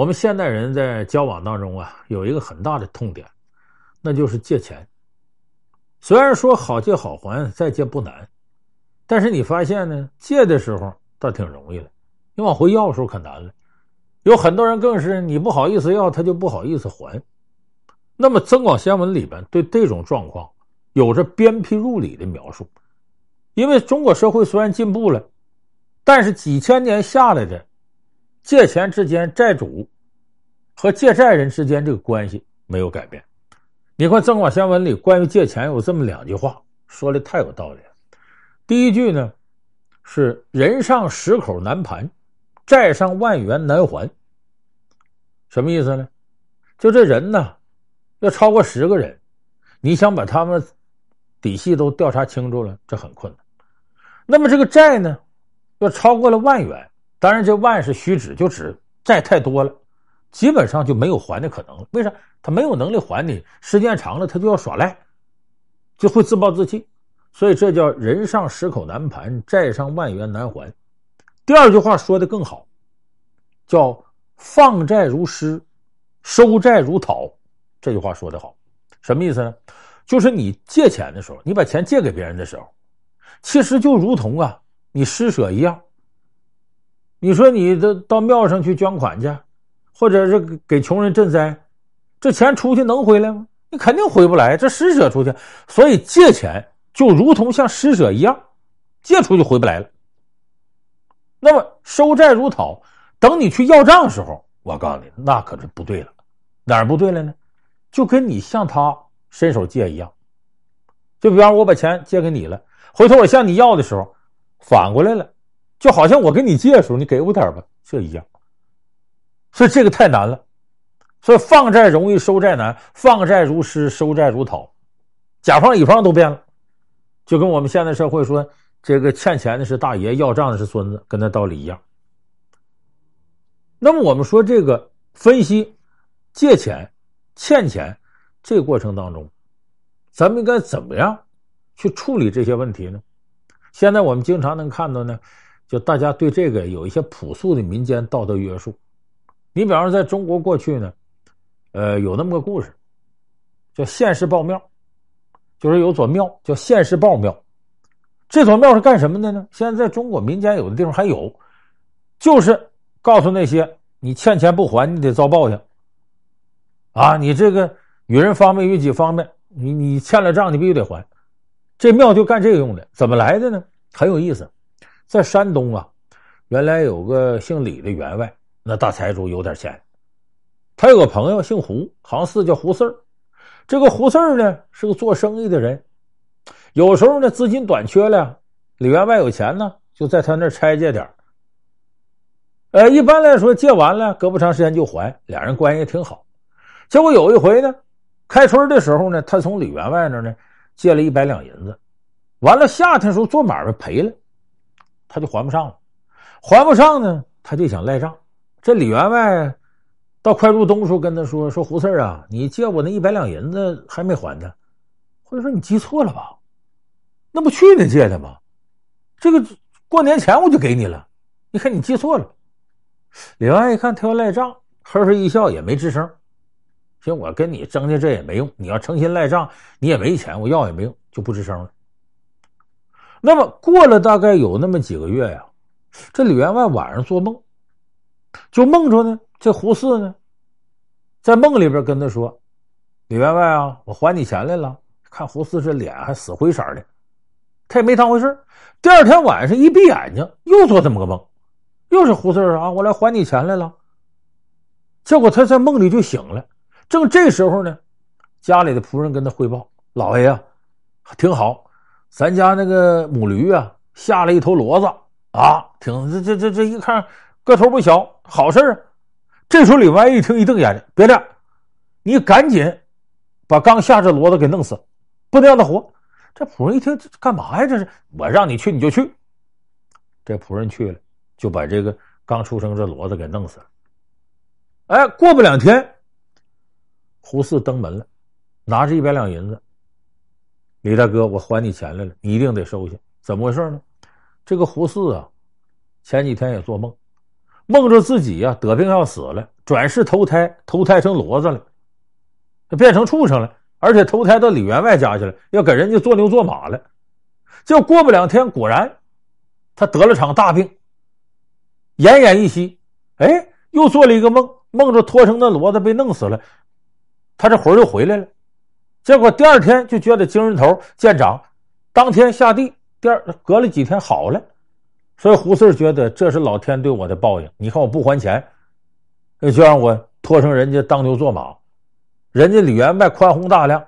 我们现代人在交往当中啊，有一个很大的痛点，那就是借钱。虽然说好借好还，再借不难，但是你发现呢，借的时候倒挺容易的，你往回要的时候可难了。有很多人更是你不好意思要，他就不好意思还。那么《增广贤文》里边对这种状况有着鞭辟入里的描述，因为中国社会虽然进步了，但是几千年下来的借钱之间债主和借债人之间这个关系没有改变。你看《增广贤文》里关于借钱有这么两句话，说的太有道理了。第一句呢是“人上十口难盘”。债上万元难还，什么意思呢？就这人呢，要超过十个人，你想把他们底细都调查清楚了，这很困难。那么这个债呢，要超过了万元，当然这万是虚指，就指债太多了，基本上就没有还的可能了。为啥？他没有能力还你，时间长了他就要耍赖，就会自暴自弃。所以这叫人上十口难盘，债上万元难还。第二句话说的更好，叫“放债如诗，收债如讨”。这句话说的好，什么意思呢？就是你借钱的时候，你把钱借给别人的时候，其实就如同啊，你施舍一样。你说你这到庙上去捐款去，或者是给穷人赈灾，这钱出去能回来吗？你肯定回不来，这施舍出去。所以借钱就如同像施舍一样，借出去回不来了。那么收债如讨，等你去要账的时候，我告诉你，那可是不对了。哪儿不对了呢？就跟你向他伸手借一样。就比方我把钱借给你了，回头我向你要的时候，反过来了，就好像我跟你借的时候，你给我点吧，这一样。所以这个太难了。所以放债容易收债难，放债如诗，收债如讨，甲方乙方都变了，就跟我们现在社会说。这个欠钱的是大爷，要账的是孙子，跟那道理一样。那么我们说这个分析借钱、欠钱这个过程当中，咱们应该怎么样去处理这些问题呢？现在我们经常能看到呢，就大家对这个有一些朴素的民间道德约束。你比方说，在中国过去呢，呃，有那么个故事，叫现世报庙，就是有座庙叫现世报庙。这座庙是干什么的呢？现在在中国民间有的地方还有，就是告诉那些你欠钱不还，你得遭报应。啊，你这个与人方便与己方便，你你欠了账，你必须得还。这庙就干这个用的，怎么来的呢？很有意思，在山东啊，原来有个姓李的员外，那大财主有点钱，他有个朋友姓胡，好像是叫胡四儿。这个胡四儿呢，是个做生意的人。有时候呢，资金短缺了，李员外有钱呢，就在他那儿拆借点呃，一般来说，借完了隔不长时间就还，两人关系挺好。结果有一回呢，开春的时候呢，他从李员外那呢借了一百两银子，完了夏天时候做买卖赔了，他就还不上了。还不上呢，他就想赖账。这李员外到快入冬时候跟他说：“说胡四儿啊，你借我那一百两银子还没还呢。”或者说你记错了吧？那不去年借的吗？这个过年前我就给你了，你看你记错了。李员外一看他要赖账，呵呵一笑也没吱声。行，我跟你争的这也没用。你要诚心赖账，你也没钱，我要也没用，就不吱声了。那么过了大概有那么几个月呀，这李员外晚上做梦，就梦着呢，这胡四呢，在梦里边跟他说：“李员外啊，我还你钱来了。”看胡四这脸还死灰色的。他也没当回事。第二天晚上一闭眼睛，又做这么个梦，又是胡四啊，我来还你钱来了。结果他在梦里就醒了。正这时候呢，家里的仆人跟他汇报：“老爷啊，挺好，咱家那个母驴啊下了一头骡子啊，挺这这这这一看个头不小，好事啊。”这时候李员外一听一瞪眼睛：“别的，你赶紧把刚下这骡子给弄死，不能让他活。”这仆人一听，这干嘛呀？这是我让你去，你就去。这仆人去了，就把这个刚出生这骡子给弄死了。哎，过不两天，胡四登门了，拿着一百两银子。李大哥，我还你钱来了，你一定得收下。怎么回事呢？这个胡四啊，前几天也做梦，梦着自己呀、得病要死了，转世投胎，投胎成骡子了，变成畜生了，而且投胎到李员外家去了，要给人家做牛做马了。就过不两天，果然他得了场大病，奄奄一息。哎，又做了一个梦，梦着拖成那骡子被弄死了，他这魂儿又回来了。结果第二天就觉得精神头见长，当天下地，第二隔了几天好了。所以胡四觉得这是老天对我的报应。你看我不还钱，就让我拖成人家当牛做马。人家李员外宽宏大量，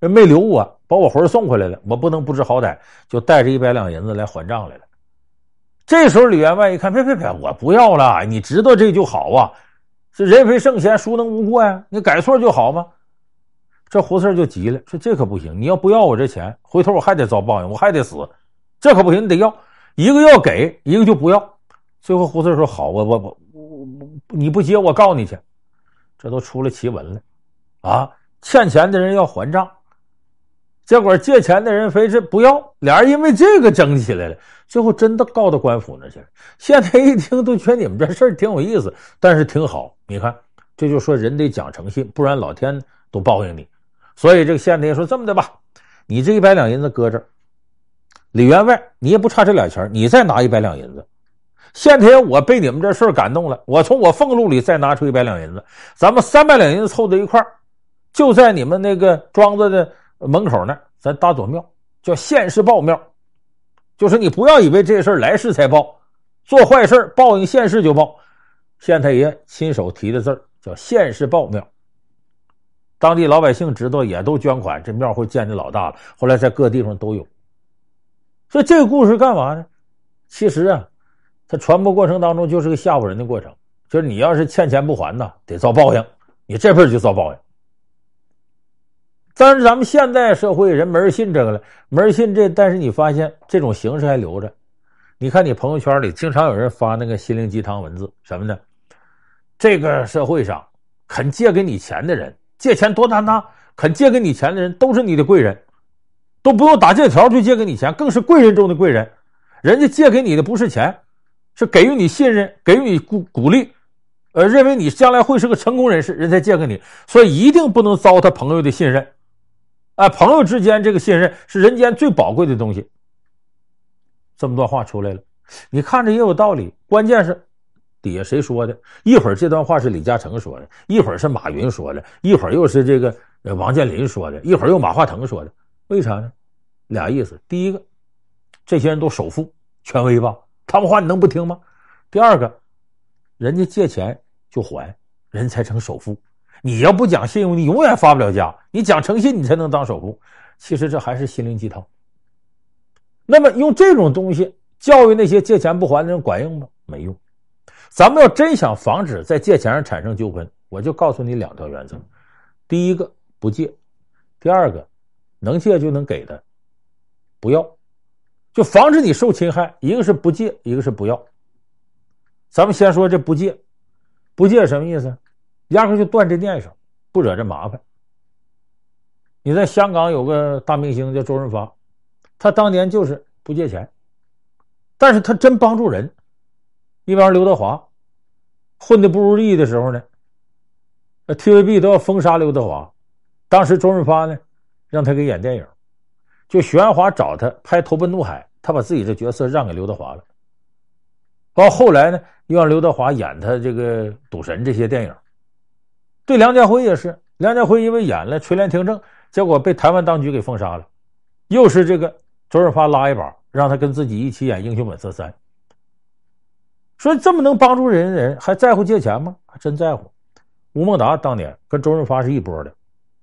人没留我，把我魂送回来了。我不能不知好歹，就带着一百两银子来还账来了。这时候李员外一看，别别别，我不要了，你知道这就好啊。是人非圣贤，孰能无过呀？你改错就好吗？这胡四就急了，说：“这可不行！你要不要我这钱，回头我还得遭报应，我还得死。这可不行，你得要一个要给，一个就不要。”最后胡四说：“好，我我我我你不接，我告你去。”这都出了奇闻了啊！欠钱的人要还账，结果借钱的人非是不要，俩人因为这个争起来了。最后真的告到官府那去了。现在一听都觉得你们这事儿挺有意思，但是挺好。你看，这就说人得讲诚信，不然老天都报应你。所以这个县太爷说这么的吧，你这一百两银子搁这儿，李员外你也不差这俩钱，你再拿一百两银子。县太爷我被你们这事儿感动了，我从我俸禄里再拿出一百两银子，咱们三百两银子凑在一块儿，就在你们那个庄子的门口那，咱搭座庙，叫现世报庙。就是你不要以为这事儿来世才报，做坏事报应现世就报。县太爷亲手提的字儿叫现世报庙。当地老百姓知道，也都捐款，这庙会建的老大了。后来在各地方都有。所以这个故事干嘛呢？其实啊，它传播过程当中就是个吓唬人的过程，就是你要是欠钱不还呐，得遭报应，你这辈子就遭报应。但是咱们现代社会人没人信这个了，没人信这，但是你发现这种形式还留着。你看你朋友圈里经常有人发那个心灵鸡汤文字，什么呢？这个社会上肯借给你钱的人。借钱多难呐！肯借给你钱的人都是你的贵人，都不用打借条就借给你钱，更是贵人中的贵人。人家借给你的不是钱，是给予你信任，给予你鼓鼓励，呃，认为你将来会是个成功人士，人才借给你。所以一定不能糟蹋朋友的信任。啊，朋友之间这个信任是人间最宝贵的东西。这么多话出来了，你看着也有道理，关键是。底下谁说的？一会儿这段话是李嘉诚说的，一会儿是马云说的，一会儿又是这个王健林说的，一会儿又马化腾说的。为啥呢？俩意思。第一个，这些人都首富、权威吧，他们话你能不听吗？第二个，人家借钱就还，人才成首富。你要不讲信用，你永远发不了家。你讲诚信，你才能当首富。其实这还是心灵鸡汤。那么用这种东西教育那些借钱不还的人管用吗？没用。咱们要真想防止在借钱上产生纠纷，我就告诉你两条原则：第一个不借，第二个能借就能给的不要，就防止你受侵害。一个是不借，一个是不要。咱们先说这不借，不借什么意思？压根就断这念想，不惹这麻烦。你在香港有个大明星叫周润发，他当年就是不借钱，但是他真帮助人。一帮刘德华混的不如意的时候呢，TVB 都要封杀刘德华。当时周润发呢，让他给演电影，就许鞍华找他拍《投奔怒海》，他把自己的角色让给刘德华了。到后来呢，又让刘德华演他这个赌神这些电影。对梁家辉也是，梁家辉因为演了《垂帘听政》，结果被台湾当局给封杀了。又是这个周润发拉一把，让他跟自己一起演《英雄本色三》。说这么能帮助人的人，还在乎借钱吗？还真在乎。吴孟达当年跟周润发是一波的，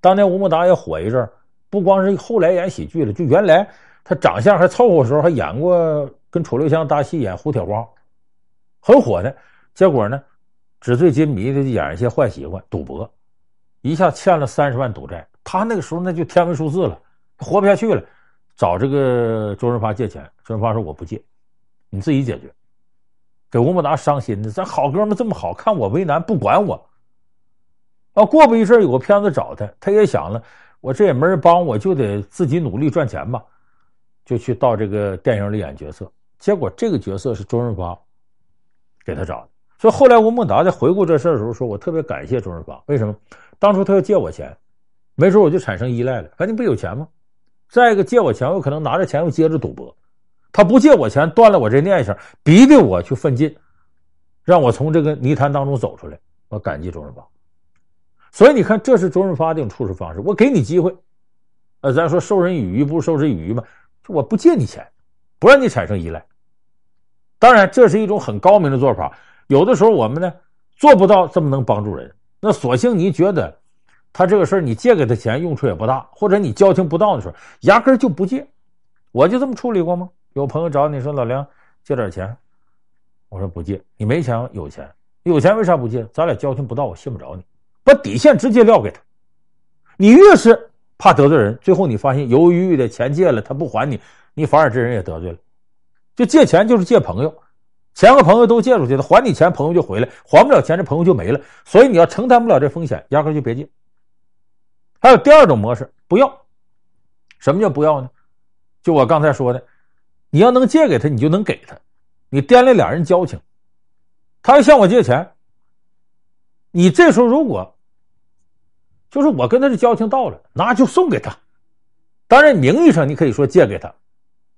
当年吴孟达也火一阵，不光是后来演喜剧了，就原来他长相还凑合的时候，还演过跟楚留香搭戏演《胡铁花》，很火的。结果呢，纸醉金迷的演一些坏习惯，赌博，一下欠了三十万赌债。他那个时候那就天文数字了，活不下去了，找这个周润发借钱。周润发说：“我不借，你自己解决。”给吴孟达伤心的，咱好哥们这么好，看我为难不管我。啊，过不一阵有个片子找他，他也想了，我这也没人帮，我就得自己努力赚钱吧，就去到这个电影里演角色。结果这个角色是周润发给他找的，所以后来吴孟达在回顾这事的时候说：“我特别感谢周润发，为什么？当初他要借我钱，没准我就产生依赖了。反正不有钱吗？再一个借我钱，我可能拿着钱又接着赌博。他不借我钱，断了我这念想，逼得我去奋进，让我从这个泥潭当中走出来。我感激周润发。所以你看，这是周润发这种处事方式。我给你机会，呃，咱说授人以鱼，不如授之以渔嘛。我不借你钱，不让你产生依赖。当然，这是一种很高明的做法。”有的时候我们呢做不到这么能帮助人，那索性你觉得他这个事儿你借给他钱用处也不大，或者你交情不到的时候，压根就不借。我就这么处理过吗？有朋友找你说老梁借点钱，我说不借。你没钱有钱，有钱为啥不借？咱俩交情不到，我信不着你，把底线直接撂给他。你越是怕得罪人，最后你发现犹犹豫豫的钱借了他不还你，你反而这人也得罪了。就借钱就是借朋友。钱和朋友都借出去了，还你钱，朋友就回来；还不了钱，这朋友就没了。所以你要承担不了这风险，压根就别借。还有第二种模式，不要。什么叫不要呢？就我刚才说的，你要能借给他，你就能给他。你掂量俩人交情，他要向我借钱，你这时候如果就是我跟他的交情到了，那就送给他。当然，名义上你可以说借给他。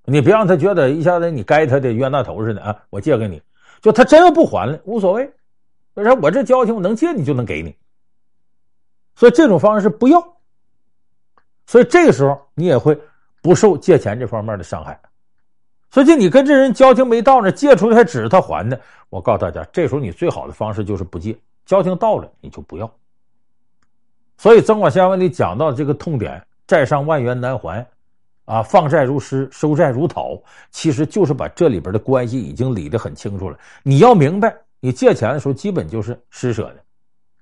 你别让他觉得一下子你该他的冤大头似的啊！我借给你，就他真要不还了，无所谓。为啥？我这交情，我能借你就能给你。所以这种方式不要。所以这个时候你也会不受借钱这方面的伤害。所以你跟这人交情没到呢，借出来还指着他还的，我告诉大家，这时候你最好的方式就是不借。交情到了你就不要。所以《增广贤文》里讲到这个痛点：债上万元难还。啊，放债如诗，收债如讨，其实就是把这里边的关系已经理得很清楚了。你要明白，你借钱的时候基本就是施舍的，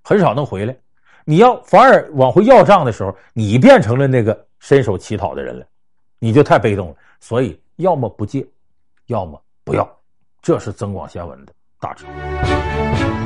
很少能回来。你要反而往回要账的时候，你变成了那个伸手乞讨的人了，你就太被动了。所以，要么不借，要么不要，这是增广贤文的大智慧。